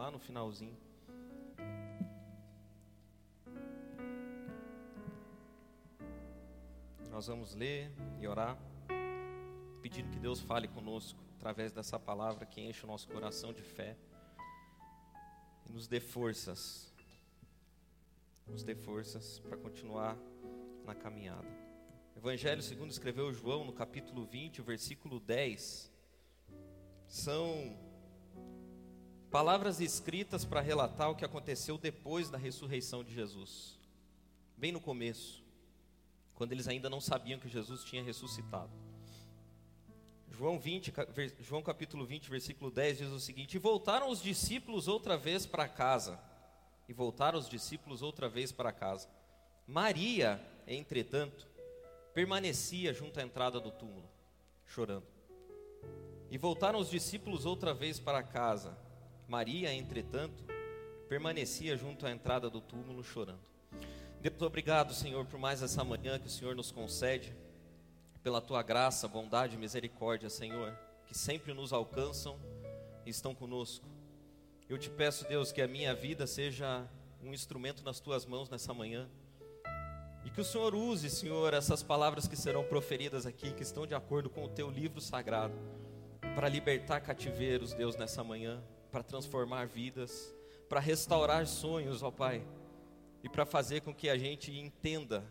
lá no finalzinho. Nós vamos ler e orar, pedindo que Deus fale conosco através dessa palavra que enche o nosso coração de fé e nos dê forças, nos dê forças para continuar na caminhada. Evangelho segundo escreveu João no capítulo 20, versículo 10, são palavras escritas para relatar o que aconteceu depois da ressurreição de Jesus, bem no começo quando eles ainda não sabiam que Jesus tinha ressuscitado. João 20, João capítulo 20, versículo 10 diz o seguinte: E voltaram os discípulos outra vez para casa. E voltaram os discípulos outra vez para casa. Maria, entretanto, permanecia junto à entrada do túmulo, chorando. E voltaram os discípulos outra vez para casa. Maria, entretanto, permanecia junto à entrada do túmulo, chorando. Deus, obrigado, Senhor, por mais essa manhã que o Senhor nos concede, pela tua graça, bondade e misericórdia, Senhor, que sempre nos alcançam e estão conosco. Eu te peço, Deus, que a minha vida seja um instrumento nas tuas mãos nessa manhã. E que o Senhor use, Senhor, essas palavras que serão proferidas aqui, que estão de acordo com o teu livro sagrado, para libertar cativeiros, Deus, nessa manhã, para transformar vidas, para restaurar sonhos, ó Pai e para fazer com que a gente entenda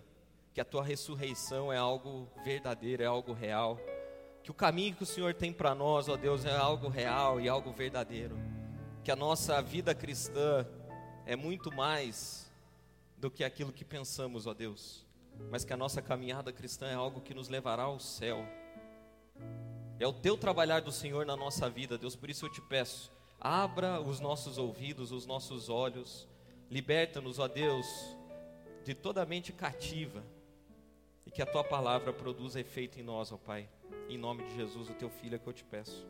que a tua ressurreição é algo verdadeiro, é algo real, que o caminho que o Senhor tem para nós, ó Deus, é algo real e algo verdadeiro, que a nossa vida cristã é muito mais do que aquilo que pensamos, ó Deus, mas que a nossa caminhada cristã é algo que nos levará ao céu. É o teu trabalhar do Senhor na nossa vida, Deus, por isso eu te peço, abra os nossos ouvidos, os nossos olhos, Liberta-nos, ó Deus, de toda mente cativa e que a tua palavra produza efeito em nós, ó Pai. Em nome de Jesus, o teu filho é que eu te peço.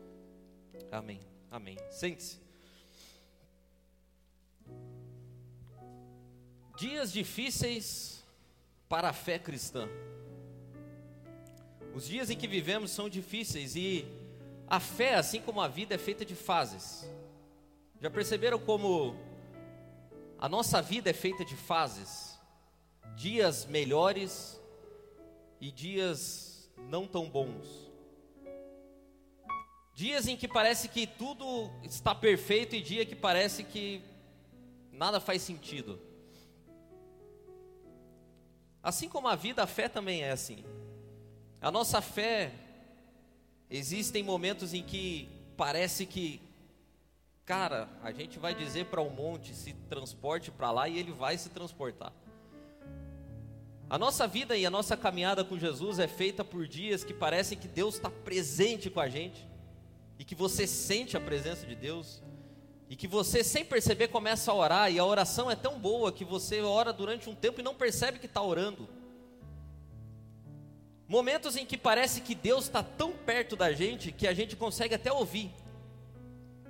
Amém. Amém. Sente-se. Dias difíceis para a fé cristã. Os dias em que vivemos são difíceis e a fé, assim como a vida, é feita de fases. Já perceberam como a nossa vida é feita de fases, dias melhores e dias não tão bons. Dias em que parece que tudo está perfeito e dia que parece que nada faz sentido. Assim como a vida, a fé também é assim. A nossa fé, existem momentos em que parece que Cara, a gente vai dizer para o um monte se transporte para lá e ele vai se transportar. A nossa vida e a nossa caminhada com Jesus é feita por dias que parecem que Deus está presente com a gente e que você sente a presença de Deus e que você sem perceber começa a orar e a oração é tão boa que você ora durante um tempo e não percebe que está orando. Momentos em que parece que Deus está tão perto da gente que a gente consegue até ouvir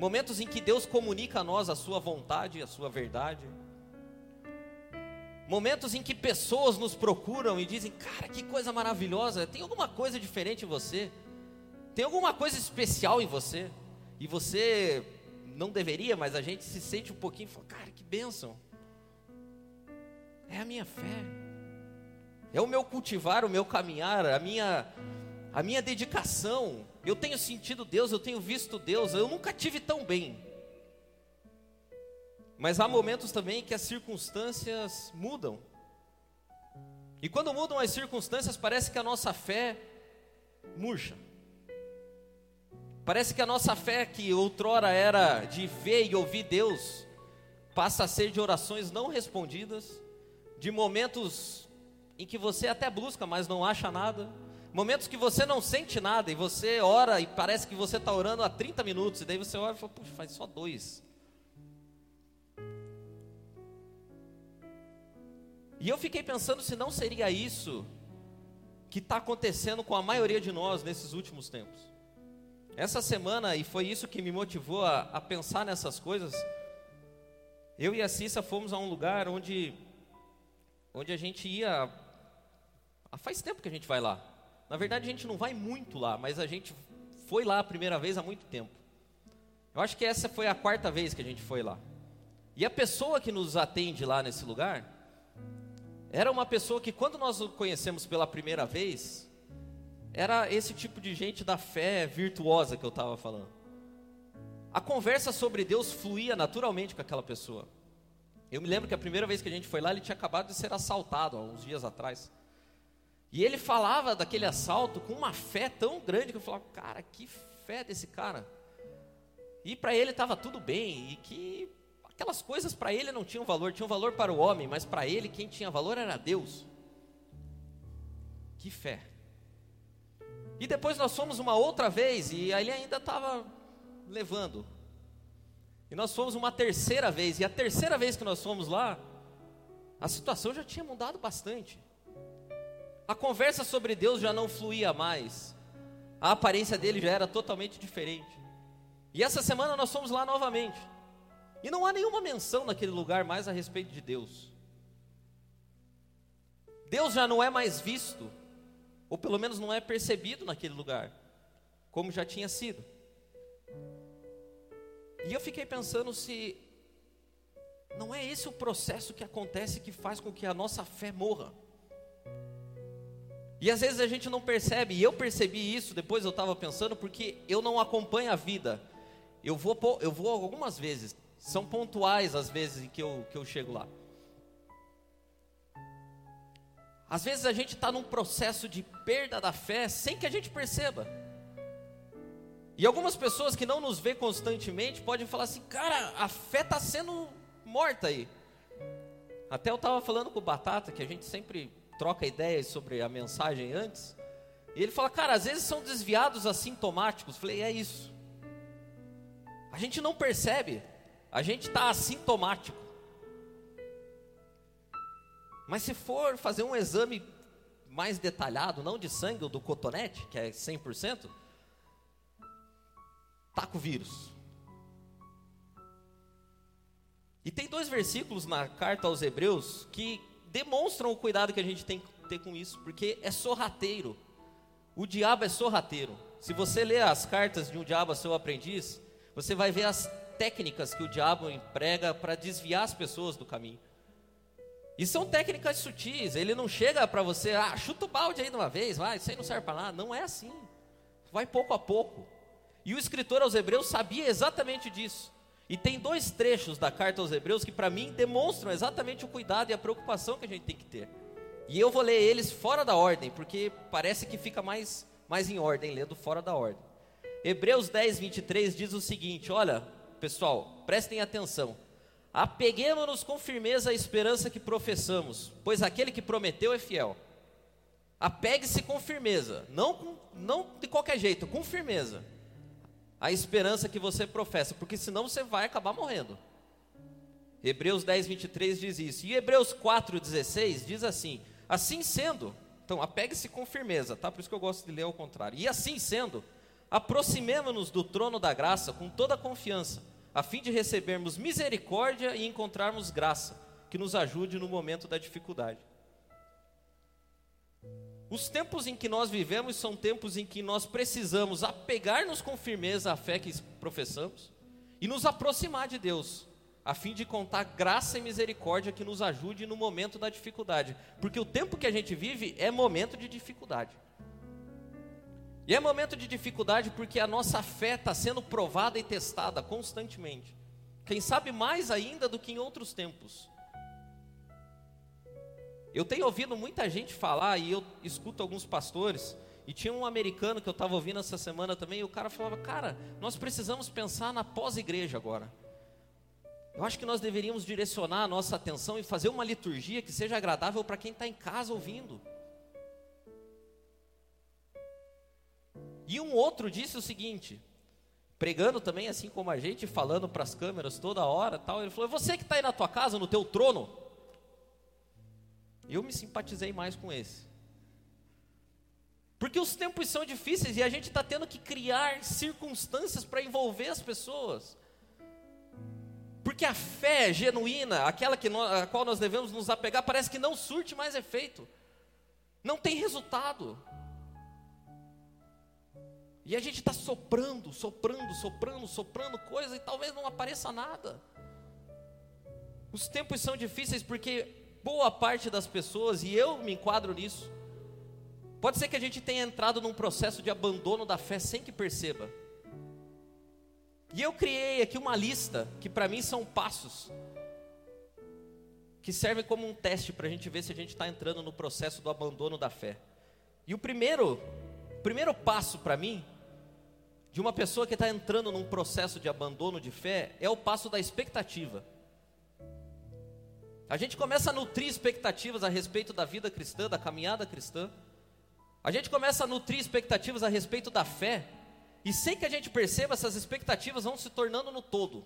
momentos em que Deus comunica a nós a sua vontade, a sua verdade. Momentos em que pessoas nos procuram e dizem: Cara, que coisa maravilhosa, tem alguma coisa diferente em você, tem alguma coisa especial em você, e você não deveria, mas a gente se sente um pouquinho e fala: Cara, que bênção, é a minha fé, é o meu cultivar, o meu caminhar, a minha, a minha dedicação, eu tenho sentido Deus, eu tenho visto Deus, eu nunca tive tão bem. Mas há momentos também que as circunstâncias mudam. E quando mudam as circunstâncias, parece que a nossa fé murcha. Parece que a nossa fé, que outrora era de ver e ouvir Deus, passa a ser de orações não respondidas, de momentos em que você até busca, mas não acha nada Momentos que você não sente nada e você ora e parece que você está orando há 30 minutos, e daí você ora e fala, puxa, faz só dois. E eu fiquei pensando se não seria isso que está acontecendo com a maioria de nós nesses últimos tempos. Essa semana, e foi isso que me motivou a, a pensar nessas coisas, eu e a Cissa fomos a um lugar onde, onde a gente ia. Faz tempo que a gente vai lá. Na verdade, a gente não vai muito lá, mas a gente foi lá a primeira vez há muito tempo. Eu acho que essa foi a quarta vez que a gente foi lá. E a pessoa que nos atende lá nesse lugar era uma pessoa que, quando nós o conhecemos pela primeira vez, era esse tipo de gente da fé virtuosa que eu estava falando. A conversa sobre Deus fluía naturalmente com aquela pessoa. Eu me lembro que a primeira vez que a gente foi lá, ele tinha acabado de ser assaltado, há uns dias atrás. E ele falava daquele assalto com uma fé tão grande que eu falava, cara, que fé desse cara. E para ele estava tudo bem, e que aquelas coisas para ele não tinham valor, tinham valor para o homem, mas para ele quem tinha valor era Deus. Que fé. E depois nós fomos uma outra vez, e ele ainda estava levando. E nós fomos uma terceira vez, e a terceira vez que nós fomos lá, a situação já tinha mudado bastante. A conversa sobre Deus já não fluía mais. A aparência dele já era totalmente diferente. E essa semana nós fomos lá novamente. E não há nenhuma menção naquele lugar mais a respeito de Deus. Deus já não é mais visto, ou pelo menos não é percebido naquele lugar, como já tinha sido. E eu fiquei pensando se não é esse o processo que acontece que faz com que a nossa fé morra. E às vezes a gente não percebe, e eu percebi isso, depois eu estava pensando, porque eu não acompanho a vida. Eu vou, eu vou algumas vezes, são pontuais as vezes que eu, que eu chego lá. Às vezes a gente está num processo de perda da fé sem que a gente perceba. E algumas pessoas que não nos vê constantemente podem falar assim, cara, a fé está sendo morta aí. Até eu estava falando com o Batata, que a gente sempre troca ideias sobre a mensagem antes. E ele fala, cara, às vezes são desviados assintomáticos. Falei, é isso. A gente não percebe, a gente está assintomático. Mas se for fazer um exame mais detalhado, não de sangue ou do cotonete, que é 100%, tá com vírus. E tem dois versículos na carta aos Hebreus que demonstram o cuidado que a gente tem que ter com isso, porque é sorrateiro. O diabo é sorrateiro. Se você ler as cartas de um diabo a seu aprendiz, você vai ver as técnicas que o diabo emprega para desviar as pessoas do caminho. E são técnicas sutis. Ele não chega para você, ah, chuta o balde aí de uma vez, vai, isso aí não serve para nada. Não é assim. Vai pouco a pouco. E o escritor aos Hebreus sabia exatamente disso. E tem dois trechos da carta aos Hebreus que, para mim, demonstram exatamente o cuidado e a preocupação que a gente tem que ter. E eu vou ler eles fora da ordem, porque parece que fica mais, mais em ordem lendo fora da ordem. Hebreus 10, 23 diz o seguinte: Olha, pessoal, prestem atenção. Apeguemos-nos com firmeza à esperança que professamos, pois aquele que prometeu é fiel. Apegue-se com firmeza, não, com, não de qualquer jeito, com firmeza a esperança que você professa, porque senão você vai acabar morrendo. Hebreus 10, 23 diz isso. E Hebreus 4, 16 diz assim: Assim sendo, então apegue-se com firmeza, tá? Por isso que eu gosto de ler ao contrário. E assim sendo, aproximemo-nos do trono da graça com toda a confiança, a fim de recebermos misericórdia e encontrarmos graça, que nos ajude no momento da dificuldade. Os tempos em que nós vivemos são tempos em que nós precisamos apegar-nos com firmeza à fé que professamos e nos aproximar de Deus, a fim de contar graça e misericórdia que nos ajude no momento da dificuldade, porque o tempo que a gente vive é momento de dificuldade. E é momento de dificuldade porque a nossa fé está sendo provada e testada constantemente. Quem sabe mais ainda do que em outros tempos. Eu tenho ouvido muita gente falar, e eu escuto alguns pastores, e tinha um americano que eu estava ouvindo essa semana também, e o cara falava: Cara, nós precisamos pensar na pós-igreja agora. Eu acho que nós deveríamos direcionar a nossa atenção e fazer uma liturgia que seja agradável para quem está em casa ouvindo. E um outro disse o seguinte, pregando também assim como a gente, falando para as câmeras toda hora, tal. Ele falou: é "Você que está aí na tua casa, no teu trono, eu me simpatizei mais com esse. Porque os tempos são difíceis e a gente está tendo que criar circunstâncias para envolver as pessoas. Porque a fé genuína, aquela que nós, a qual nós devemos nos apegar, parece que não surte mais efeito, não tem resultado. E a gente está soprando, soprando, soprando, soprando coisa e talvez não apareça nada. Os tempos são difíceis porque boa parte das pessoas, e eu me enquadro nisso, pode ser que a gente tenha entrado num processo de abandono da fé sem que perceba. E eu criei aqui uma lista que para mim são passos que servem como um teste para a gente ver se a gente está entrando no processo do abandono da fé. E o primeiro, o primeiro passo para mim, de uma pessoa que está entrando num processo de abandono de fé, é o passo da expectativa. A gente começa a nutrir expectativas a respeito da vida cristã, da caminhada cristã. A gente começa a nutrir expectativas a respeito da fé. E sem que a gente perceba, essas expectativas vão se tornando no todo.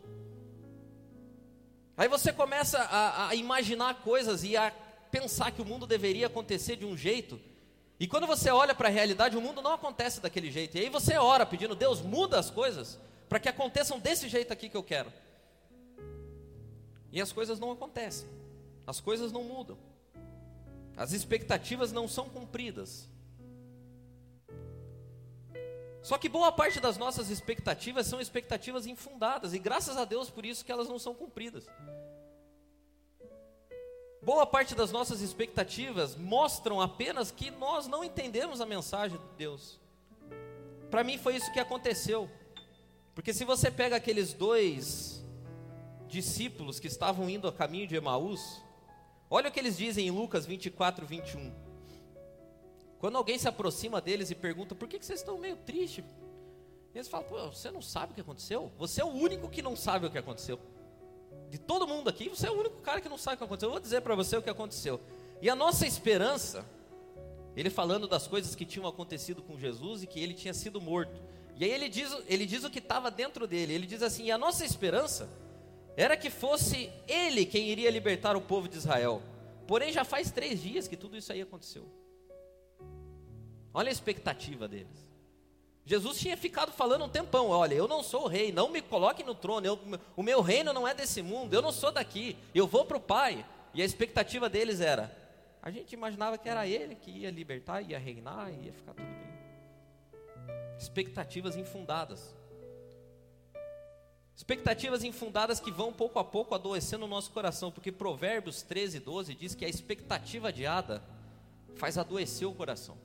Aí você começa a, a, imaginar coisas e a pensar que o mundo deveria acontecer de um jeito. E quando você olha para a realidade, o mundo não acontece daquele jeito. E aí você ora pedindo, Deus, muda as coisas para que aconteçam desse jeito aqui que eu quero. E as coisas não acontecem. As coisas não mudam. As expectativas não são cumpridas. Só que boa parte das nossas expectativas são expectativas infundadas, e graças a Deus por isso que elas não são cumpridas. Boa parte das nossas expectativas mostram apenas que nós não entendemos a mensagem de Deus. Para mim foi isso que aconteceu. Porque se você pega aqueles dois discípulos que estavam indo a caminho de Emaús, olha o que eles dizem em Lucas 24, 21. Quando alguém se aproxima deles e pergunta por que, que vocês estão meio tristes, eles falam: Pô, você não sabe o que aconteceu? Você é o único que não sabe o que aconteceu. De todo mundo aqui, você é o único cara que não sabe o que aconteceu. Eu vou dizer para você o que aconteceu. E a nossa esperança, ele falando das coisas que tinham acontecido com Jesus e que ele tinha sido morto. E aí ele diz, ele diz o que estava dentro dele. Ele diz assim: e a nossa esperança era que fosse ele quem iria libertar o povo de Israel. Porém, já faz três dias que tudo isso aí aconteceu. Olha a expectativa deles. Jesus tinha ficado falando um tempão: olha, eu não sou o rei, não me coloque no trono, eu, o meu reino não é desse mundo, eu não sou daqui, eu vou para o Pai. E a expectativa deles era: a gente imaginava que era ele que ia libertar, ia reinar, ia ficar tudo bem. Expectativas infundadas. Expectativas infundadas que vão pouco a pouco adoecendo o nosso coração, porque Provérbios 13, 12 diz que a expectativa adiada faz adoecer o coração.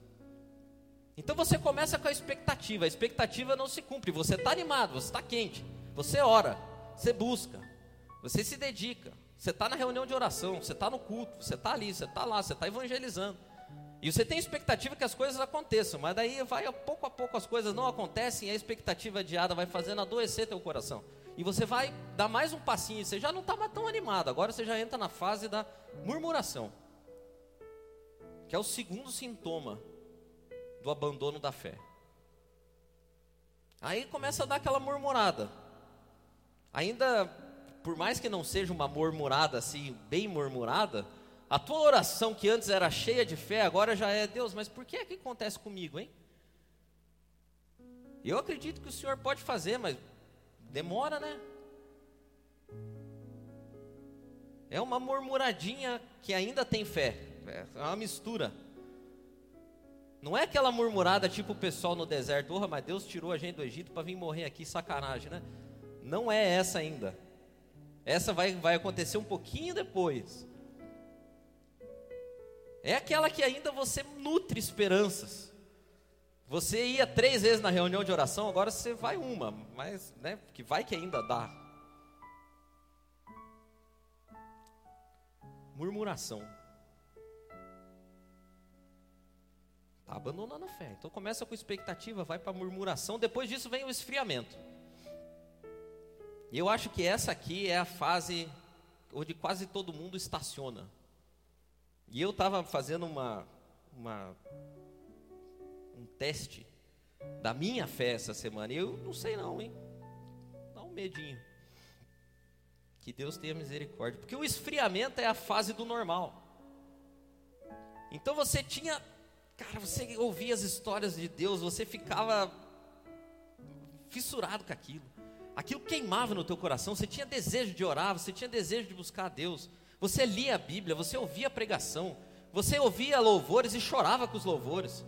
Então você começa com a expectativa, a expectativa não se cumpre, você está animado, você está quente, você ora, você busca, você se dedica, você está na reunião de oração, você está no culto, você está ali, você está lá, você está evangelizando. E você tem expectativa que as coisas aconteçam, mas daí vai pouco a pouco as coisas não acontecem e a expectativa adiada vai fazendo adoecer teu coração. E você vai dar mais um passinho, você já não está mais tão animado, agora você já entra na fase da murmuração, que é o segundo sintoma do abandono da fé. Aí começa a dar aquela murmurada. Ainda, por mais que não seja uma murmurada assim, bem murmurada, a tua oração que antes era cheia de fé, agora já é Deus, mas por que é que acontece comigo, hein? Eu acredito que o Senhor pode fazer, mas demora, né? É uma murmuradinha que ainda tem fé, é uma mistura. Não é aquela murmurada tipo o pessoal no deserto, oh, mas Deus tirou a gente do Egito para vir morrer aqui, sacanagem, né? Não é essa ainda. Essa vai, vai acontecer um pouquinho depois. É aquela que ainda você nutre esperanças. Você ia três vezes na reunião de oração, agora você vai uma, mas né, que vai que ainda dá. Murmuração. Está abandonando a fé. Então começa com expectativa, vai para murmuração, depois disso vem o esfriamento. E eu acho que essa aqui é a fase onde quase todo mundo estaciona. E eu estava fazendo uma, uma, um teste da minha fé essa semana. E eu não sei não, hein? Dá um medinho. Que Deus tenha misericórdia. Porque o esfriamento é a fase do normal. Então você tinha Cara, você ouvia as histórias de Deus, você ficava fissurado com aquilo. Aquilo queimava no teu coração, você tinha desejo de orar, você tinha desejo de buscar a Deus. Você lia a Bíblia, você ouvia a pregação, você ouvia louvores e chorava com os louvores.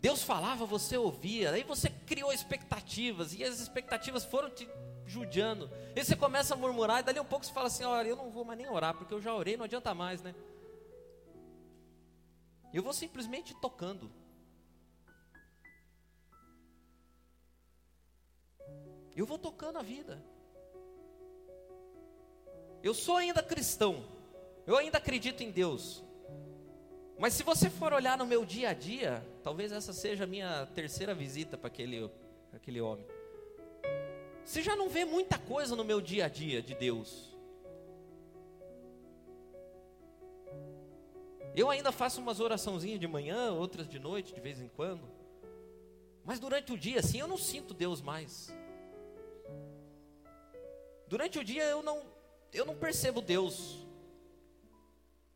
Deus falava, você ouvia, aí você criou expectativas, e as expectativas foram te judiando. E você começa a murmurar, e dali um pouco você fala assim: olha, eu não vou mais nem orar, porque eu já orei, não adianta mais, né? Eu vou simplesmente tocando. Eu vou tocando a vida. Eu sou ainda cristão. Eu ainda acredito em Deus. Mas se você for olhar no meu dia a dia, talvez essa seja a minha terceira visita para aquele, aquele homem. Você já não vê muita coisa no meu dia a dia de Deus. Eu ainda faço umas oraçãozinhas de manhã, outras de noite, de vez em quando. Mas durante o dia, assim, eu não sinto Deus mais. Durante o dia eu não, eu não percebo Deus.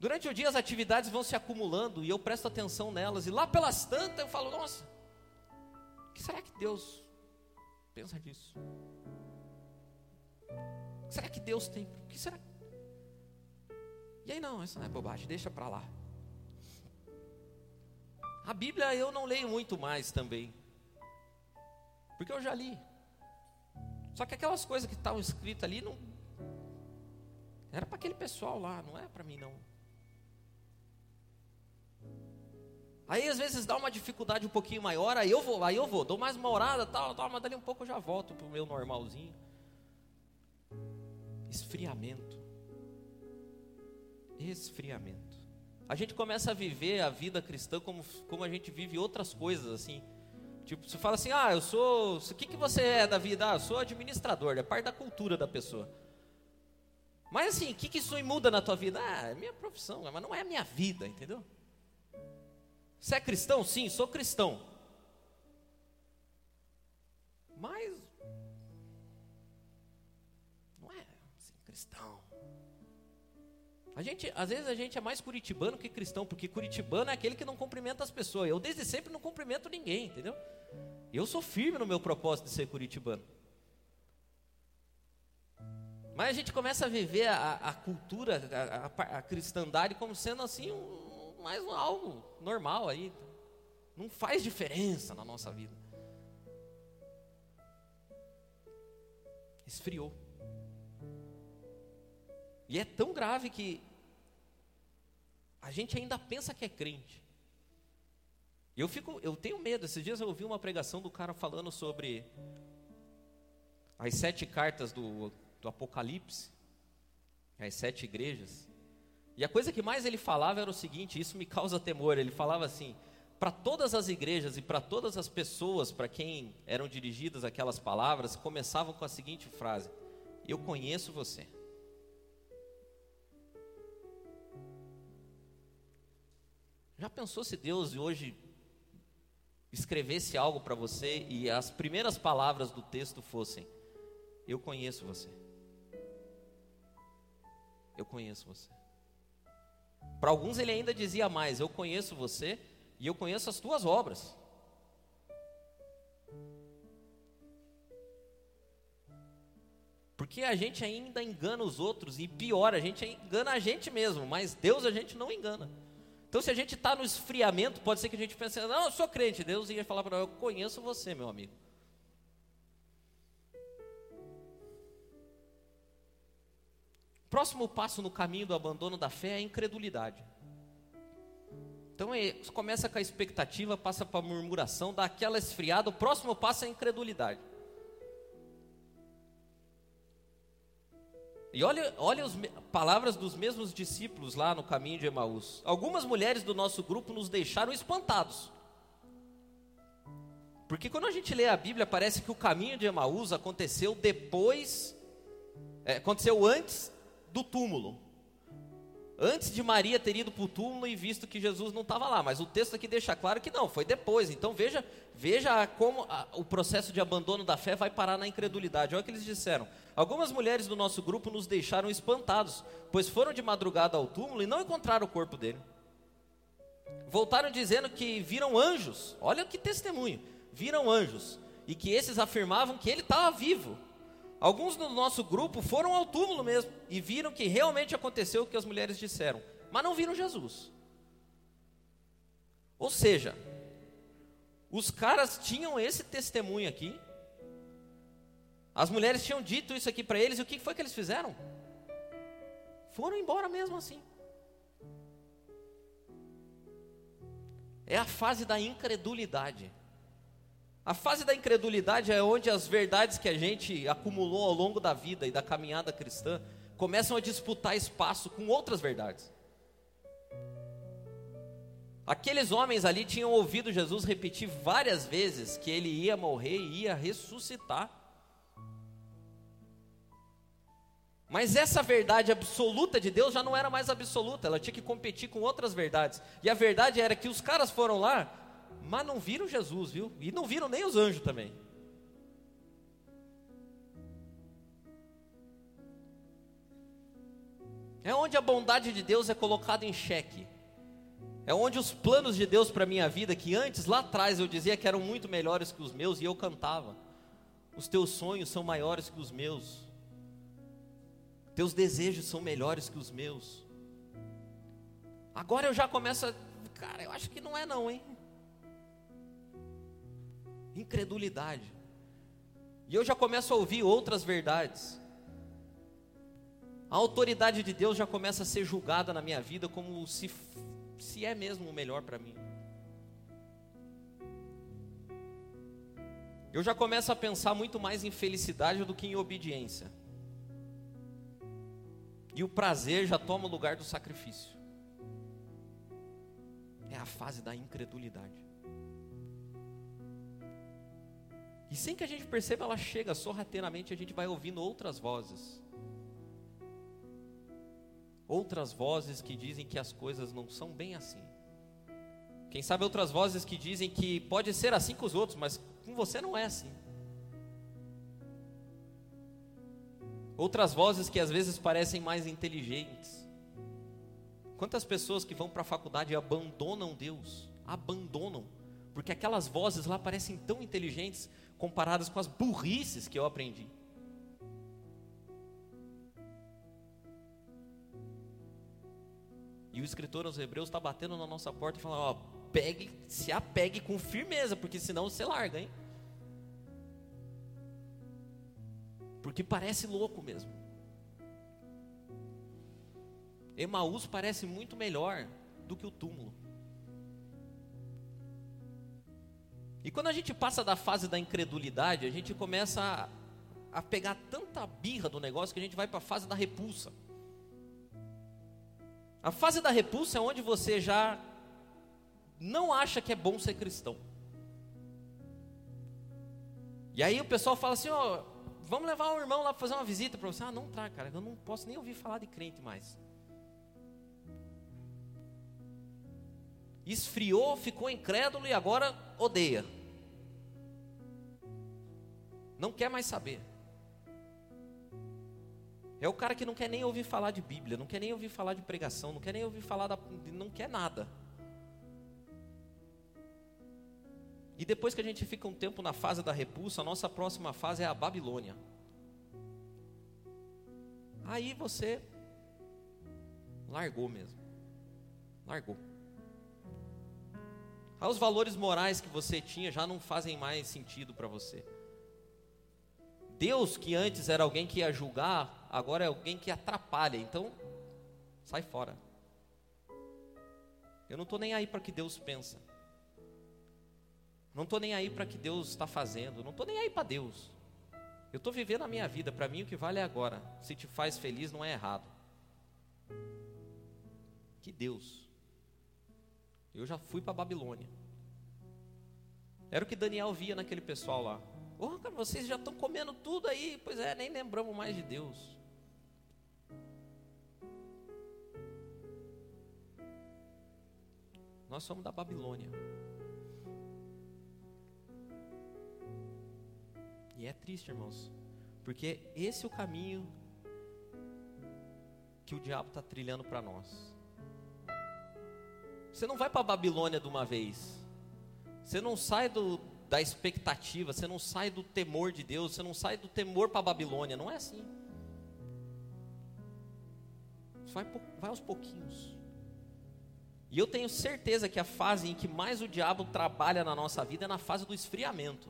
Durante o dia as atividades vão se acumulando e eu presto atenção nelas. E lá pelas tantas eu falo, nossa, o que será que Deus pensa disso? O que será que Deus tem? O que será? E aí não, isso não é bobagem, deixa para lá. A Bíblia eu não leio muito mais também. Porque eu já li. Só que aquelas coisas que estavam escritas ali não era para aquele pessoal lá, não é para mim não. Aí às vezes dá uma dificuldade um pouquinho maior, aí eu vou, aí eu vou, dou mais uma orada, tal, tal, mas dali um pouco eu já volto pro meu normalzinho. Esfriamento. Esfriamento. A gente começa a viver a vida cristã como, como a gente vive outras coisas assim. Tipo, você fala assim: "Ah, eu sou, o que que você é da vida? Ah, eu sou administrador, é parte da cultura da pessoa". Mas assim, o que que isso muda na tua vida? Ah, é minha profissão, mas não é a minha vida, entendeu? Você é cristão? Sim, sou cristão. Mas não é assim, cristão. A gente, às vezes a gente é mais curitibano que cristão, porque curitibano é aquele que não cumprimenta as pessoas. Eu desde sempre não cumprimento ninguém, entendeu? Eu sou firme no meu propósito de ser curitibano. Mas a gente começa a viver a, a cultura, a, a, a cristandade como sendo assim um, mais algo normal aí. Não faz diferença na nossa vida. Esfriou. E é tão grave que a gente ainda pensa que é crente. Eu fico, eu tenho medo. Esses dias eu ouvi uma pregação do cara falando sobre as sete cartas do, do Apocalipse, as sete igrejas. E a coisa que mais ele falava era o seguinte: isso me causa temor. Ele falava assim: para todas as igrejas e para todas as pessoas para quem eram dirigidas aquelas palavras, começavam com a seguinte frase: Eu conheço você. Já pensou se Deus hoje escrevesse algo para você e as primeiras palavras do texto fossem: Eu conheço você. Eu conheço você. Para alguns ele ainda dizia mais: Eu conheço você e eu conheço as tuas obras. Porque a gente ainda engana os outros e pior, a gente engana a gente mesmo, mas Deus a gente não engana. Então, se a gente está no esfriamento, pode ser que a gente pense: Não, eu sou crente. Deus ia falar para eu: Eu conheço você, meu amigo. Próximo passo no caminho do abandono da fé é a incredulidade. Então é, começa com a expectativa, passa para a murmuração, dá aquela esfriada, o próximo passo é a incredulidade. E olha, olha as palavras dos mesmos discípulos lá no caminho de Emaús. Algumas mulheres do nosso grupo nos deixaram espantados. Porque quando a gente lê a Bíblia, parece que o caminho de Emaús aconteceu depois, é, aconteceu antes do túmulo. Antes de Maria ter ido para o túmulo e visto que Jesus não estava lá, mas o texto aqui deixa claro que não, foi depois. Então veja, veja como a, o processo de abandono da fé vai parar na incredulidade. Olha o que eles disseram. Algumas mulheres do nosso grupo nos deixaram espantados, pois foram de madrugada ao túmulo e não encontraram o corpo dele. Voltaram dizendo que viram anjos. Olha que testemunho. Viram anjos e que esses afirmavam que ele estava vivo. Alguns do nosso grupo foram ao túmulo mesmo e viram que realmente aconteceu o que as mulheres disseram, mas não viram Jesus. Ou seja, Os caras tinham esse testemunho aqui. As mulheres tinham dito isso aqui para eles, e o que foi que eles fizeram? Foram embora mesmo assim. É a fase da incredulidade. A fase da incredulidade é onde as verdades que a gente acumulou ao longo da vida e da caminhada cristã começam a disputar espaço com outras verdades. Aqueles homens ali tinham ouvido Jesus repetir várias vezes que ele ia morrer e ia ressuscitar. Mas essa verdade absoluta de Deus já não era mais absoluta, ela tinha que competir com outras verdades. E a verdade era que os caras foram lá, mas não viram Jesus, viu? E não viram nem os anjos também. É onde a bondade de Deus é colocada em xeque. É onde os planos de Deus para minha vida, que antes, lá atrás, eu dizia que eram muito melhores que os meus, e eu cantava. Os teus sonhos são maiores que os meus. Teus desejos são melhores que os meus. Agora eu já começo a. Cara, eu acho que não é, não, hein? Incredulidade. E eu já começo a ouvir outras verdades. A autoridade de Deus já começa a ser julgada na minha vida como se, se é mesmo o melhor para mim. Eu já começo a pensar muito mais em felicidade do que em obediência. E o prazer já toma o lugar do sacrifício. É a fase da incredulidade. E sem que a gente perceba, ela chega sorrateiramente, a gente vai ouvindo outras vozes. Outras vozes que dizem que as coisas não são bem assim. Quem sabe outras vozes que dizem que pode ser assim com os outros, mas com você não é assim. Outras vozes que às vezes parecem mais inteligentes. Quantas pessoas que vão para a faculdade e abandonam Deus? Abandonam. Porque aquelas vozes lá parecem tão inteligentes comparadas com as burrices que eu aprendi. E o escritor aos Hebreus está batendo na nossa porta e falando: ó, pegue, se apegue com firmeza, porque senão você larga, hein? porque parece louco mesmo. Emaús parece muito melhor do que o túmulo. E quando a gente passa da fase da incredulidade, a gente começa a, a pegar tanta birra do negócio que a gente vai para a fase da repulsa. A fase da repulsa é onde você já não acha que é bom ser cristão. E aí o pessoal fala assim: ó, vamos levar um irmão lá para fazer uma visita para você. Ah, não tá, cara, eu não posso nem ouvir falar de crente mais. Esfriou, ficou incrédulo e agora odeia. Não quer mais saber. É o cara que não quer nem ouvir falar de Bíblia, não quer nem ouvir falar de pregação, não quer nem ouvir falar da. não quer nada. E depois que a gente fica um tempo na fase da repulsa, a nossa próxima fase é a Babilônia. Aí você largou mesmo. Largou. Aí os valores morais que você tinha já não fazem mais sentido para você. Deus, que antes era alguém que ia julgar, agora é alguém que atrapalha. Então, sai fora. Eu não estou nem aí para que Deus pensa. Não estou nem aí para que Deus está fazendo. Não estou nem aí para Deus. Eu estou vivendo a minha vida. Para mim o que vale é agora. Se te faz feliz, não é errado. Que Deus. Eu já fui para Babilônia. Era o que Daniel via naquele pessoal lá. Oh, cara, vocês já estão comendo tudo aí. Pois é, nem lembramos mais de Deus. Nós somos da Babilônia. E é triste, irmãos, porque esse é o caminho que o diabo está trilhando para nós. Você não vai para a Babilônia de uma vez. Você não sai do, da expectativa, você não sai do temor de Deus, você não sai do temor para a Babilônia. Não é assim. Vai, vai aos pouquinhos. E eu tenho certeza que a fase em que mais o diabo trabalha na nossa vida é na fase do esfriamento.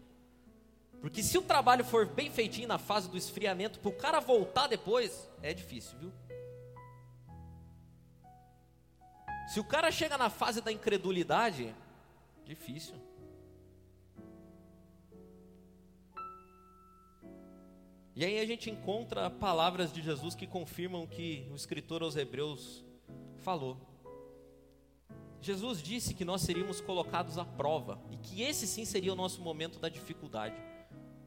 Porque se o trabalho for bem feitinho na fase do esfriamento, para o cara voltar depois, é difícil, viu? Se o cara chega na fase da incredulidade, difícil. E aí a gente encontra palavras de Jesus que confirmam que o escritor aos Hebreus falou. Jesus disse que nós seríamos colocados à prova e que esse sim seria o nosso momento da dificuldade,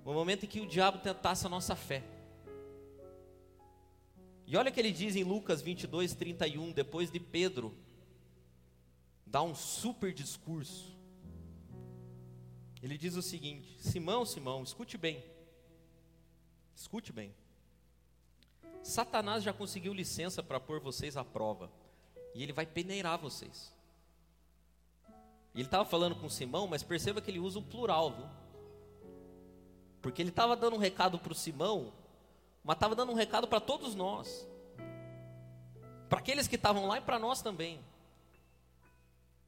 o momento em que o diabo tentasse a nossa fé. E olha o que ele diz em Lucas 22, 31, depois de Pedro dar um super discurso. Ele diz o seguinte: Simão, Simão, escute bem, escute bem. Satanás já conseguiu licença para pôr vocês à prova, e ele vai peneirar vocês. Ele estava falando com Simão, mas perceba que ele usa o plural, viu? Porque ele estava dando um recado para o Simão, mas estava dando um recado para todos nós. Para aqueles que estavam lá e para nós também.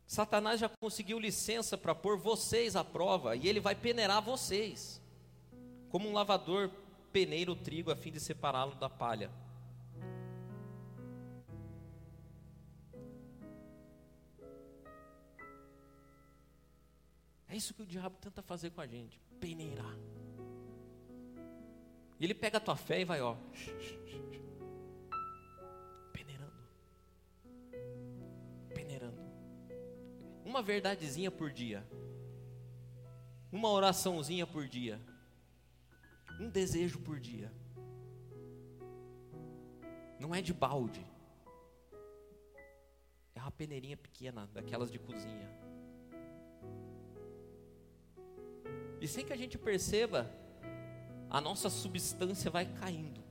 Satanás já conseguiu licença para pôr vocês à prova e ele vai peneirar vocês, como um lavador peneira o trigo a fim de separá-lo da palha. É isso que o diabo tenta fazer com a gente, peneirar. E ele pega a tua fé e vai, ó, Uma verdadezinha por dia. Uma oraçãozinha por dia. Um desejo por dia. Não é de balde. É uma peneirinha pequena, daquelas de cozinha. E sem que a gente perceba, a nossa substância vai caindo.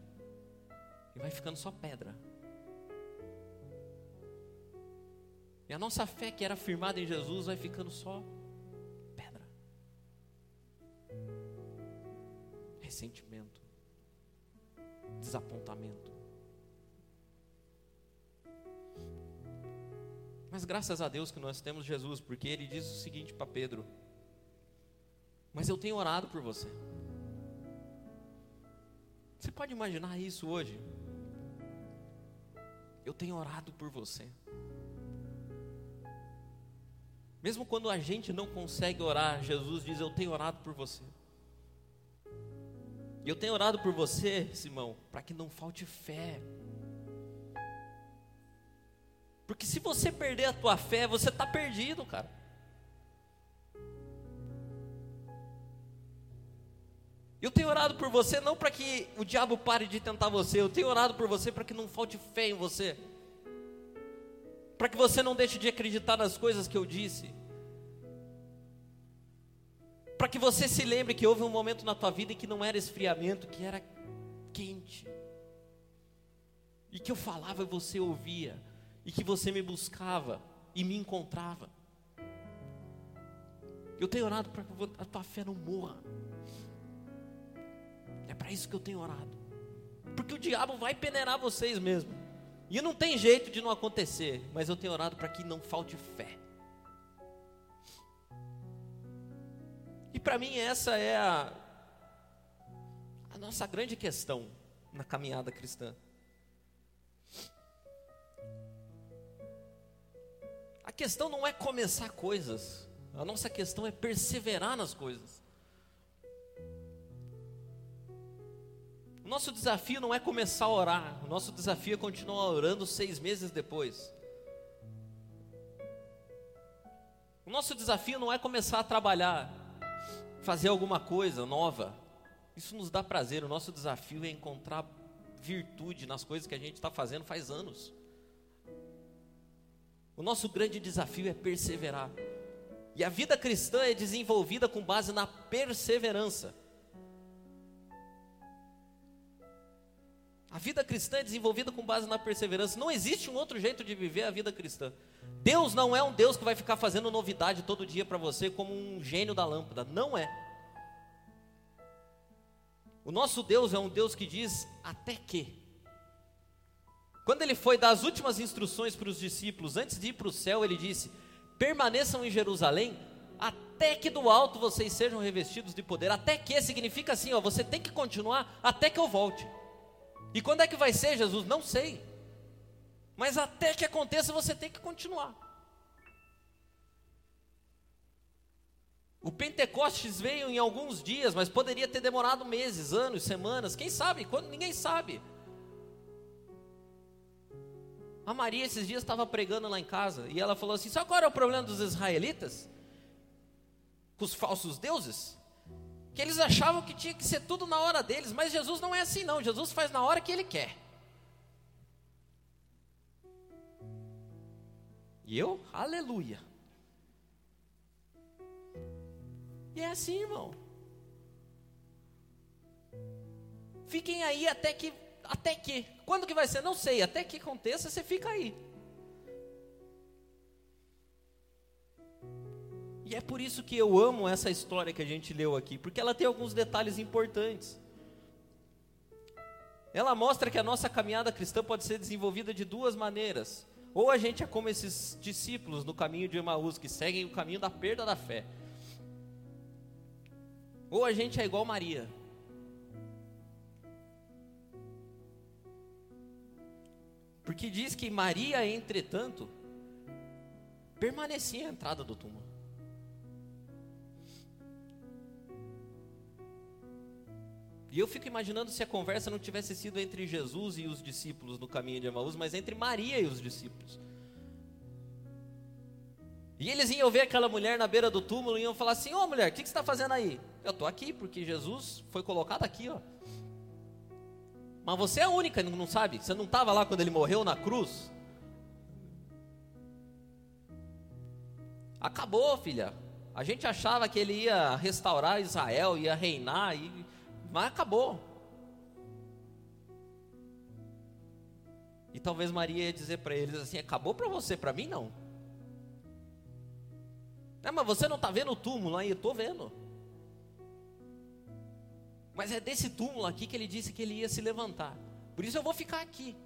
E vai ficando só pedra. E a nossa fé que era firmada em Jesus vai ficando só pedra. Ressentimento. Desapontamento. Mas graças a Deus que nós temos Jesus, porque ele diz o seguinte para Pedro: mas eu tenho orado por você. Você pode imaginar isso hoje? Eu tenho orado por você. Mesmo quando a gente não consegue orar, Jesus diz: Eu tenho orado por você. E eu tenho orado por você, Simão, para que não falte fé. Porque se você perder a tua fé, você está perdido, cara. Eu tenho orado por você não para que o diabo pare de tentar você, eu tenho orado por você para que não falte fé em você, para que você não deixe de acreditar nas coisas que eu disse, para que você se lembre que houve um momento na tua vida que não era esfriamento, que era quente, e que eu falava e você ouvia, e que você me buscava e me encontrava. Eu tenho orado para que a tua fé não morra. É para isso que eu tenho orado. Porque o diabo vai peneirar vocês mesmo. E não tem jeito de não acontecer, mas eu tenho orado para que não falte fé. E para mim essa é a, a nossa grande questão na caminhada cristã. A questão não é começar coisas, a nossa questão é perseverar nas coisas. Nosso desafio não é começar a orar, o nosso desafio é continuar orando seis meses depois. O nosso desafio não é começar a trabalhar, fazer alguma coisa nova. Isso nos dá prazer. O nosso desafio é encontrar virtude nas coisas que a gente está fazendo faz anos. O nosso grande desafio é perseverar. E a vida cristã é desenvolvida com base na perseverança. A vida cristã é desenvolvida com base na perseverança. Não existe um outro jeito de viver a vida cristã. Deus não é um Deus que vai ficar fazendo novidade todo dia para você como um gênio da lâmpada. Não é. O nosso Deus é um Deus que diz até que. Quando ele foi dar as últimas instruções para os discípulos, antes de ir para o céu, ele disse: permaneçam em Jerusalém até que do alto vocês sejam revestidos de poder. Até que significa assim, ó, você tem que continuar até que eu volte. E quando é que vai ser, Jesus? Não sei. Mas até que aconteça, você tem que continuar. O Pentecostes veio em alguns dias, mas poderia ter demorado meses, anos, semanas, quem sabe? Quando ninguém sabe. A Maria esses dias estava pregando lá em casa e ela falou assim: "Sabe qual era o problema dos israelitas? com os falsos deuses, que eles achavam que tinha que ser tudo na hora deles, mas Jesus não é assim não, Jesus faz na hora que ele quer. E eu, aleluia. E é assim, irmão. Fiquem aí até que, até que, quando que vai ser? Não sei, até que aconteça, você fica aí. E é por isso que eu amo essa história que a gente leu aqui, porque ela tem alguns detalhes importantes. Ela mostra que a nossa caminhada cristã pode ser desenvolvida de duas maneiras. Ou a gente é como esses discípulos no caminho de Emaús, que seguem o caminho da perda da fé. Ou a gente é igual Maria. Porque diz que Maria, entretanto, permanecia à entrada do túmulo. E eu fico imaginando se a conversa não tivesse sido entre Jesus e os discípulos no caminho de Emaús, mas entre Maria e os discípulos. E eles iam ver aquela mulher na beira do túmulo e iam falar assim: Ô oh, mulher, o que, que você está fazendo aí? Eu estou aqui porque Jesus foi colocado aqui, ó. Mas você é a única, não sabe? Você não estava lá quando ele morreu na cruz? Acabou, filha. A gente achava que ele ia restaurar Israel, ia reinar, e mas acabou. E talvez Maria ia dizer para eles assim: acabou para você, para mim não. É, mas você não está vendo o túmulo aí? Eu estou vendo. Mas é desse túmulo aqui que ele disse que ele ia se levantar. Por isso eu vou ficar aqui.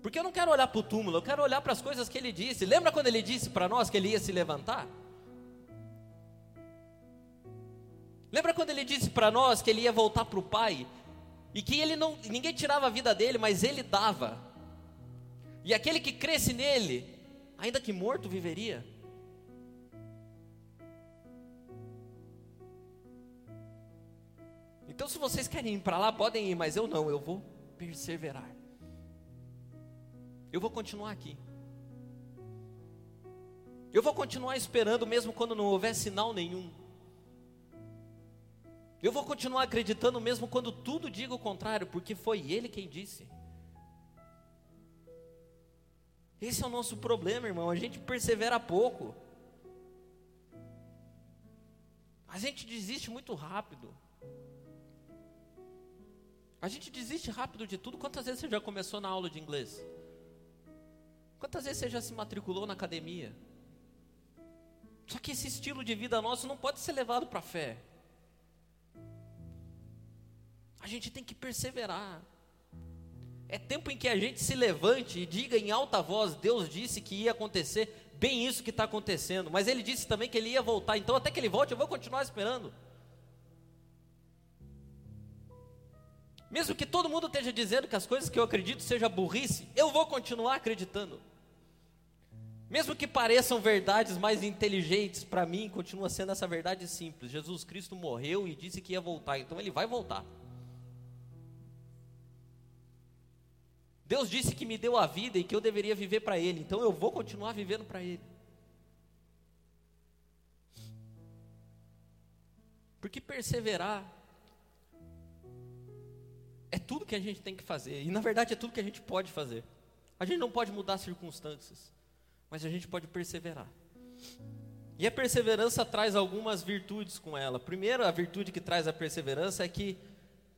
Porque eu não quero olhar para o túmulo, eu quero olhar para as coisas que ele disse. Lembra quando ele disse para nós que ele ia se levantar? Lembra quando ele disse para nós que ele ia voltar para o Pai e que ele não, ninguém tirava a vida dele, mas ele dava. E aquele que cresce nele, ainda que morto, viveria. Então, se vocês querem ir para lá, podem ir, mas eu não, eu vou perseverar. Eu vou continuar aqui. Eu vou continuar esperando, mesmo quando não houver sinal nenhum. Eu vou continuar acreditando mesmo quando tudo diga o contrário, porque foi Ele quem disse. Esse é o nosso problema, irmão. A gente persevera pouco. A gente desiste muito rápido. A gente desiste rápido de tudo. Quantas vezes você já começou na aula de inglês? Quantas vezes você já se matriculou na academia? Só que esse estilo de vida nosso não pode ser levado para a fé. A gente tem que perseverar. É tempo em que a gente se levante e diga em alta voz: Deus disse que ia acontecer bem isso que está acontecendo, mas Ele disse também que Ele ia voltar, então até que Ele volte eu vou continuar esperando. Mesmo que todo mundo esteja dizendo que as coisas que eu acredito seja burrice, eu vou continuar acreditando. Mesmo que pareçam verdades mais inteligentes, para mim continua sendo essa verdade simples. Jesus Cristo morreu e disse que ia voltar, então ele vai voltar. Deus disse que me deu a vida e que eu deveria viver para Ele, então eu vou continuar vivendo para Ele. Porque perseverar é tudo que a gente tem que fazer, e na verdade é tudo que a gente pode fazer. A gente não pode mudar as circunstâncias, mas a gente pode perseverar. E a perseverança traz algumas virtudes com ela. Primeiro, a virtude que traz a perseverança é que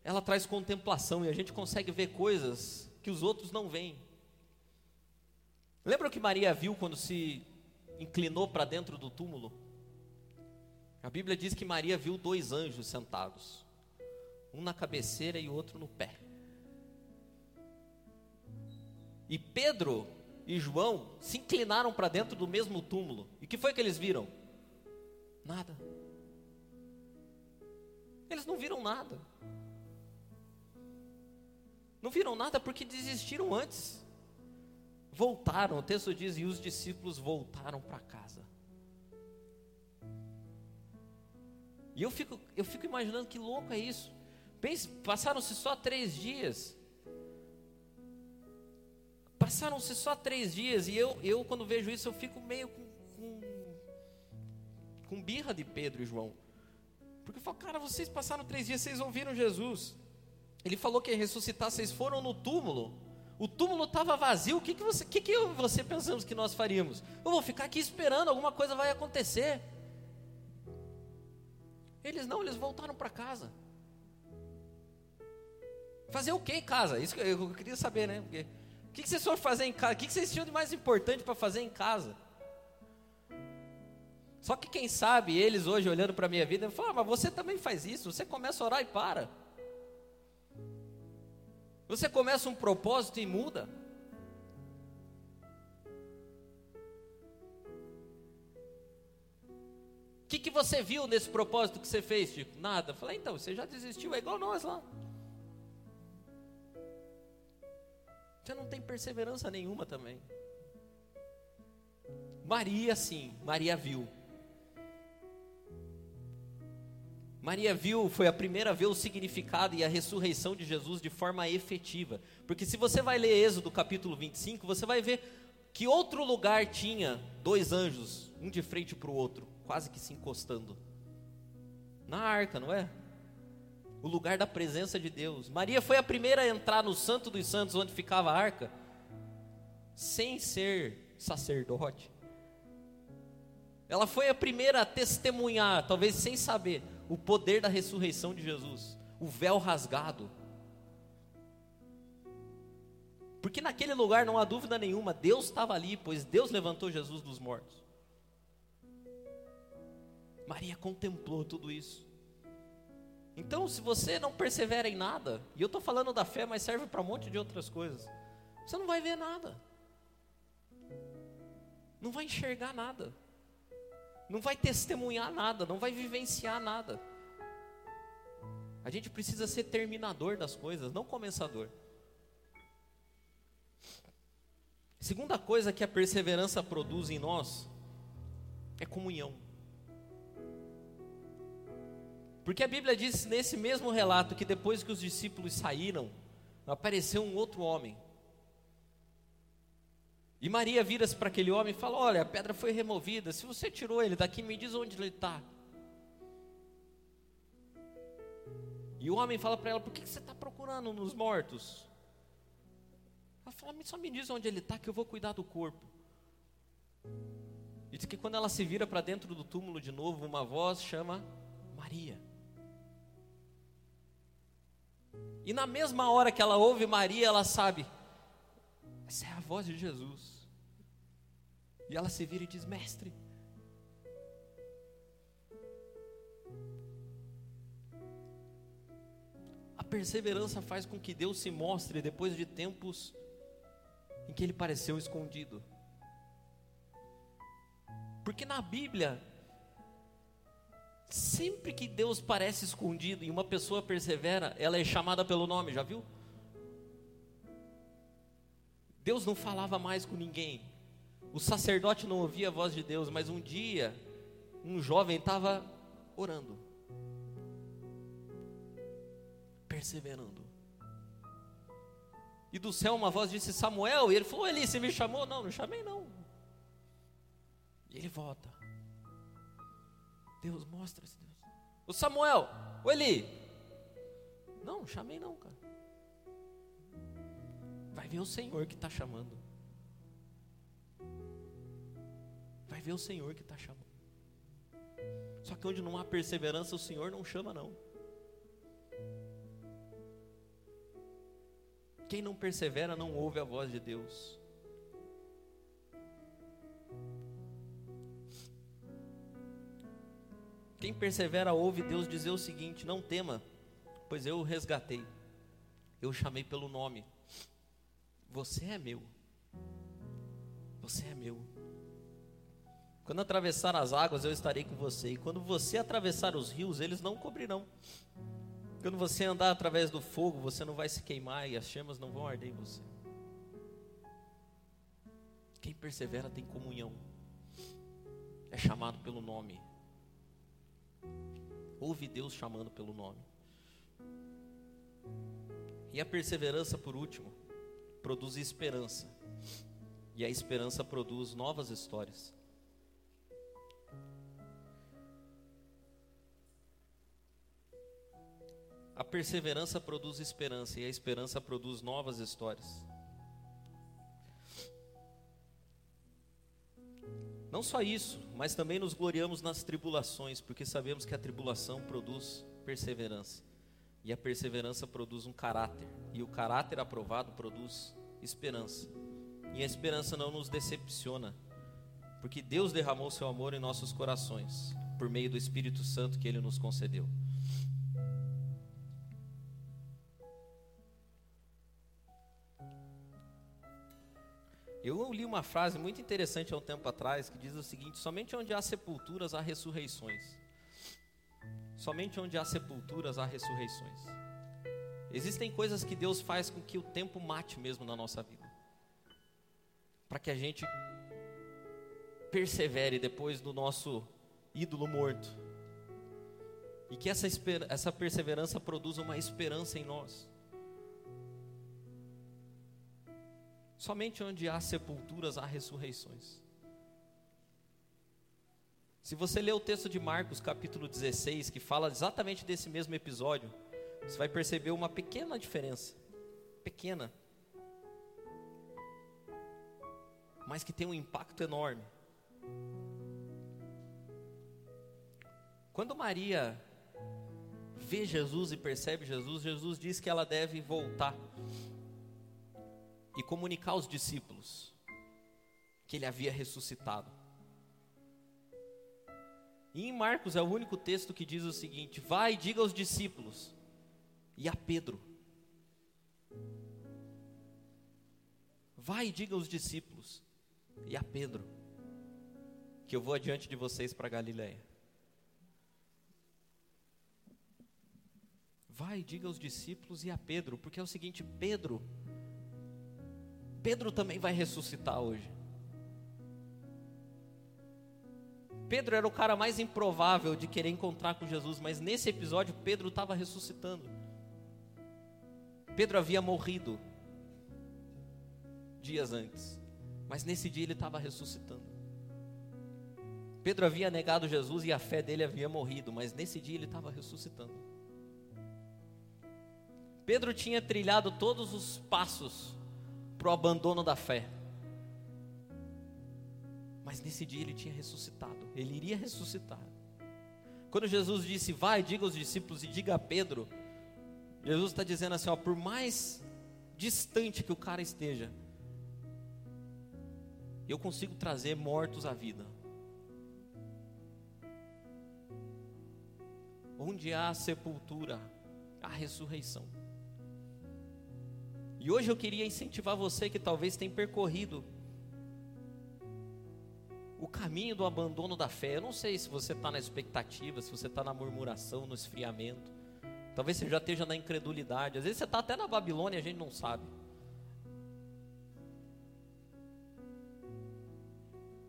ela traz contemplação e a gente consegue ver coisas que os outros não veem. Lembra o que Maria viu quando se inclinou para dentro do túmulo? A Bíblia diz que Maria viu dois anjos sentados, um na cabeceira e outro no pé. E Pedro e João se inclinaram para dentro do mesmo túmulo. E o que foi que eles viram? Nada. Eles não viram nada. Não viram nada porque desistiram antes. Voltaram, o texto diz, e os discípulos voltaram para casa. E eu fico, eu fico imaginando que louco é isso. Passaram-se só três dias. Passaram-se só três dias. E eu, eu, quando vejo isso, eu fico meio com, com, com birra de Pedro e João. Porque eu falo, cara, vocês passaram três dias, vocês ouviram Jesus. Ele falou que ia ressuscitar, vocês foram no túmulo. O túmulo estava vazio. O que, que, você, que, que eu você pensamos que nós faríamos? Eu vou ficar aqui esperando, alguma coisa vai acontecer. Eles não, eles voltaram para casa. Fazer o que em casa? Isso que eu queria saber, né? Porque, o que, que vocês foram fazer em casa? O que, que vocês tinham de mais importante para fazer em casa? Só que quem sabe, eles hoje olhando para a minha vida, falam, ah, mas você também faz isso, você começa a orar e para. Você começa um propósito e muda. O que, que você viu nesse propósito que você fez, Chico? Nada. Falei, então, você já desistiu, é igual nós lá. Você não tem perseverança nenhuma também. Maria, sim, Maria viu. Maria viu, foi a primeira a ver o significado e a ressurreição de Jesus de forma efetiva. Porque se você vai ler Êxodo capítulo 25, você vai ver que outro lugar tinha dois anjos, um de frente para o outro, quase que se encostando. Na arca, não é? O lugar da presença de Deus. Maria foi a primeira a entrar no Santo dos Santos, onde ficava a arca, sem ser sacerdote. Ela foi a primeira a testemunhar, talvez sem saber, o poder da ressurreição de Jesus, o véu rasgado. Porque naquele lugar não há dúvida nenhuma, Deus estava ali, pois Deus levantou Jesus dos mortos. Maria contemplou tudo isso. Então, se você não persevera em nada, e eu estou falando da fé, mas serve para um monte de outras coisas, você não vai ver nada, não vai enxergar nada não vai testemunhar nada, não vai vivenciar nada. A gente precisa ser terminador das coisas, não começador. Segunda coisa que a perseverança produz em nós é comunhão. Porque a Bíblia diz nesse mesmo relato que depois que os discípulos saíram, apareceu um outro homem e Maria vira-se para aquele homem e fala: Olha, a pedra foi removida. Se você tirou ele daqui, me diz onde ele está. E o homem fala para ela: Por que você está procurando nos mortos? Ela fala: Só me diz onde ele está, que eu vou cuidar do corpo. E diz que quando ela se vira para dentro do túmulo de novo, uma voz chama Maria. E na mesma hora que ela ouve Maria, ela sabe: essa é a voz de Jesus. E ela se vira e diz: Mestre. A perseverança faz com que Deus se mostre depois de tempos em que ele pareceu escondido. Porque na Bíblia, sempre que Deus parece escondido e uma pessoa persevera, ela é chamada pelo nome, já viu? Deus não falava mais com ninguém. O sacerdote não ouvia a voz de Deus, mas um dia, um jovem estava orando, perseverando. E do céu uma voz disse: Samuel. E ele falou: Eli, você me chamou? Não, não chamei não. E ele volta. Deus mostra-se. O Samuel, o Eli. Não, não chamei não, cara. Vai ver o Senhor que está chamando. Vai ver o Senhor que está chamando. Só que onde não há perseverança, o Senhor não chama, não. Quem não persevera não ouve a voz de Deus. Quem persevera ouve Deus dizer o seguinte: Não tema, pois eu o resgatei, eu o chamei pelo nome. Você é meu. Você é meu. Quando atravessar as águas, eu estarei com você. E quando você atravessar os rios, eles não cobrirão. Quando você andar através do fogo, você não vai se queimar e as chamas não vão arder em você. Quem persevera tem comunhão. É chamado pelo nome. Ouve Deus chamando pelo nome. E a perseverança, por último, produz esperança. E a esperança produz novas histórias. A perseverança produz esperança e a esperança produz novas histórias. Não só isso, mas também nos gloriamos nas tribulações, porque sabemos que a tribulação produz perseverança. E a perseverança produz um caráter, e o caráter aprovado produz esperança. E a esperança não nos decepciona, porque Deus derramou seu amor em nossos corações, por meio do Espírito Santo que ele nos concedeu. Eu li uma frase muito interessante há um tempo atrás que diz o seguinte: somente onde há sepulturas há ressurreições. Somente onde há sepulturas há ressurreições. Existem coisas que Deus faz com que o tempo mate mesmo na nossa vida, para que a gente persevere depois do nosso ídolo morto, e que essa, essa perseverança produza uma esperança em nós. Somente onde há sepulturas há ressurreições. Se você ler o texto de Marcos, capítulo 16, que fala exatamente desse mesmo episódio, você vai perceber uma pequena diferença. Pequena. Mas que tem um impacto enorme. Quando Maria vê Jesus e percebe Jesus, Jesus diz que ela deve voltar e comunicar aos discípulos que ele havia ressuscitado. E em Marcos é o único texto que diz o seguinte: Vai diga aos discípulos e a Pedro. Vai diga aos discípulos e a Pedro que eu vou adiante de vocês para Galiléia. Vai diga aos discípulos e a Pedro, porque é o seguinte, Pedro Pedro também vai ressuscitar hoje. Pedro era o cara mais improvável de querer encontrar com Jesus, mas nesse episódio Pedro estava ressuscitando. Pedro havia morrido dias antes, mas nesse dia ele estava ressuscitando. Pedro havia negado Jesus e a fé dele havia morrido, mas nesse dia ele estava ressuscitando. Pedro tinha trilhado todos os passos para o abandono da fé. Mas nesse dia ele tinha ressuscitado, ele iria ressuscitar. Quando Jesus disse, vai, diga aos discípulos e diga a Pedro, Jesus está dizendo assim: ó, por mais distante que o cara esteja, eu consigo trazer mortos à vida. Onde há sepultura, há ressurreição. E hoje eu queria incentivar você que talvez tenha percorrido o caminho do abandono da fé. Eu não sei se você está na expectativa, se você está na murmuração, no esfriamento. Talvez você já esteja na incredulidade. Às vezes você está até na Babilônia e a gente não sabe.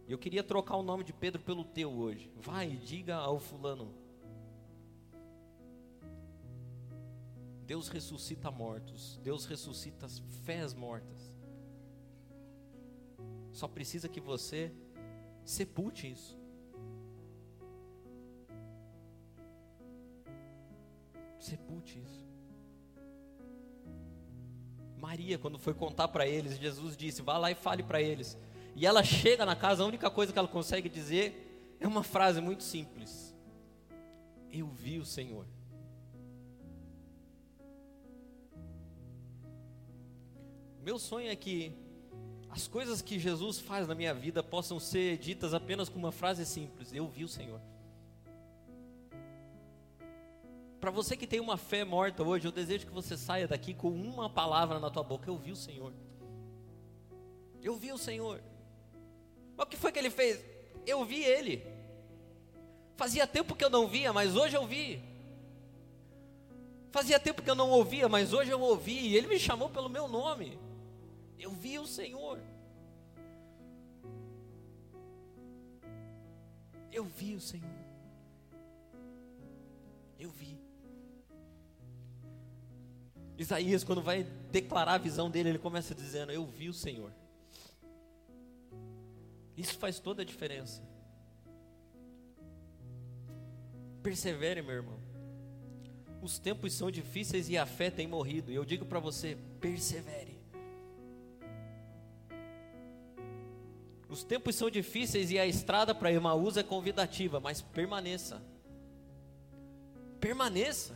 Eu queria trocar o nome de Pedro pelo teu hoje. Vai, diga ao fulano. Deus ressuscita mortos, Deus ressuscita fés mortas. Só precisa que você sepulte isso. Sepulte isso. Maria, quando foi contar para eles, Jesus disse: vá lá e fale para eles. E ela chega na casa, a única coisa que ela consegue dizer é uma frase muito simples: Eu vi o Senhor. Meu sonho é que as coisas que Jesus faz na minha vida possam ser ditas apenas com uma frase simples: Eu vi o Senhor. Para você que tem uma fé morta hoje, eu desejo que você saia daqui com uma palavra na tua boca: Eu vi o Senhor. Eu vi o Senhor. Mas o que foi que ele fez? Eu vi ele. Fazia tempo que eu não via, mas hoje eu vi. Fazia tempo que eu não ouvia, mas hoje eu ouvi. E ele me chamou pelo meu nome. Eu vi o Senhor. Eu vi o Senhor. Eu vi. Isaías, quando vai declarar a visão dele, ele começa dizendo: Eu vi o Senhor. Isso faz toda a diferença. Persevere, meu irmão. Os tempos são difíceis e a fé tem morrido. E eu digo para você: persevere. Os tempos são difíceis e a estrada para Emaús é convidativa, mas permaneça. Permaneça.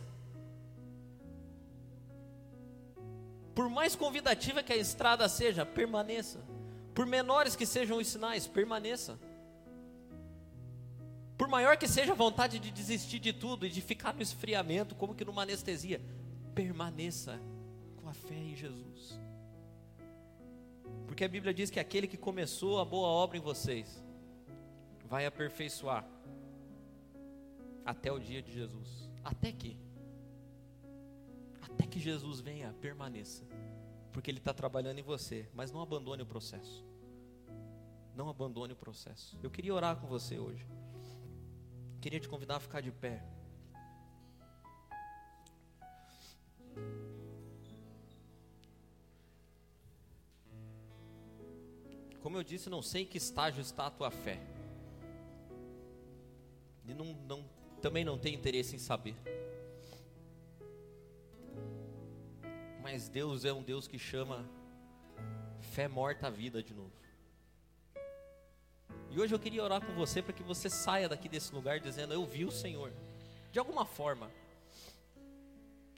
Por mais convidativa que a estrada seja, permaneça. Por menores que sejam os sinais, permaneça. Por maior que seja a vontade de desistir de tudo e de ficar no esfriamento, como que numa anestesia, permaneça com a fé em Jesus. Porque a Bíblia diz que aquele que começou a boa obra em vocês vai aperfeiçoar até o dia de Jesus. Até que até que Jesus venha, permaneça. Porque Ele está trabalhando em você. Mas não abandone o processo. Não abandone o processo. Eu queria orar com você hoje. Queria te convidar a ficar de pé. Como eu disse, não sei em que estágio está a tua fé. E não, não, também não tenho interesse em saber. Mas Deus é um Deus que chama fé morta à vida de novo. E hoje eu queria orar com você para que você saia daqui desse lugar dizendo: Eu vi o Senhor. De alguma forma,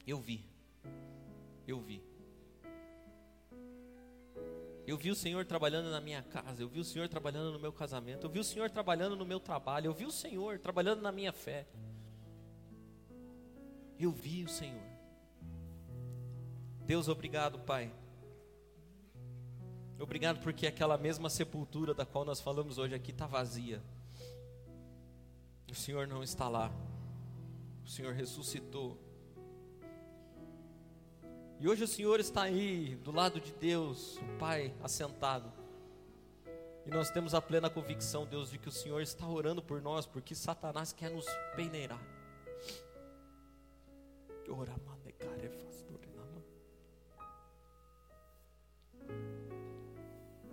eu vi. Eu vi. Eu vi o Senhor trabalhando na minha casa, eu vi o Senhor trabalhando no meu casamento, eu vi o Senhor trabalhando no meu trabalho, eu vi o Senhor trabalhando na minha fé. Eu vi o Senhor. Deus, obrigado, Pai. Obrigado porque aquela mesma sepultura da qual nós falamos hoje aqui está vazia. O Senhor não está lá. O Senhor ressuscitou. E hoje o Senhor está aí, do lado de Deus, o Pai, assentado. E nós temos a plena convicção, Deus, de que o Senhor está orando por nós, porque Satanás quer nos peneirar.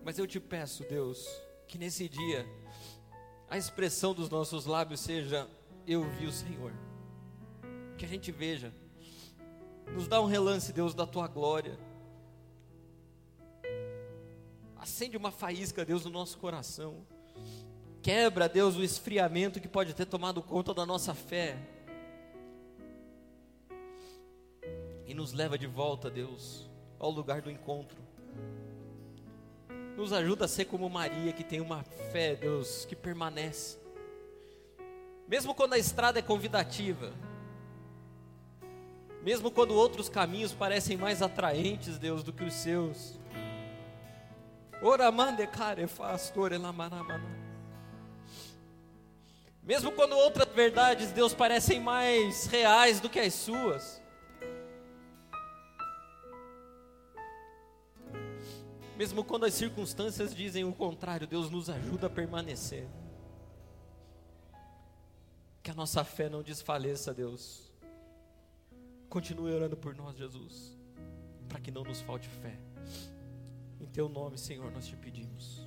Mas eu te peço, Deus, que nesse dia a expressão dos nossos lábios seja: Eu vi o Senhor. Que a gente veja nos dá um relance, Deus, da tua glória. Acende uma faísca, Deus, no nosso coração. Quebra, Deus, o esfriamento que pode ter tomado conta da nossa fé. E nos leva de volta, Deus, ao lugar do encontro. Nos ajuda a ser como Maria, que tem uma fé, Deus, que permanece. Mesmo quando a estrada é convidativa, mesmo quando outros caminhos parecem mais atraentes, Deus, do que os seus. Mesmo quando outras verdades, Deus, parecem mais reais do que as suas. Mesmo quando as circunstâncias dizem o contrário, Deus nos ajuda a permanecer. Que a nossa fé não desfaleça, Deus. Continue orando por nós, Jesus, para que não nos falte fé. Em teu nome, Senhor, nós te pedimos.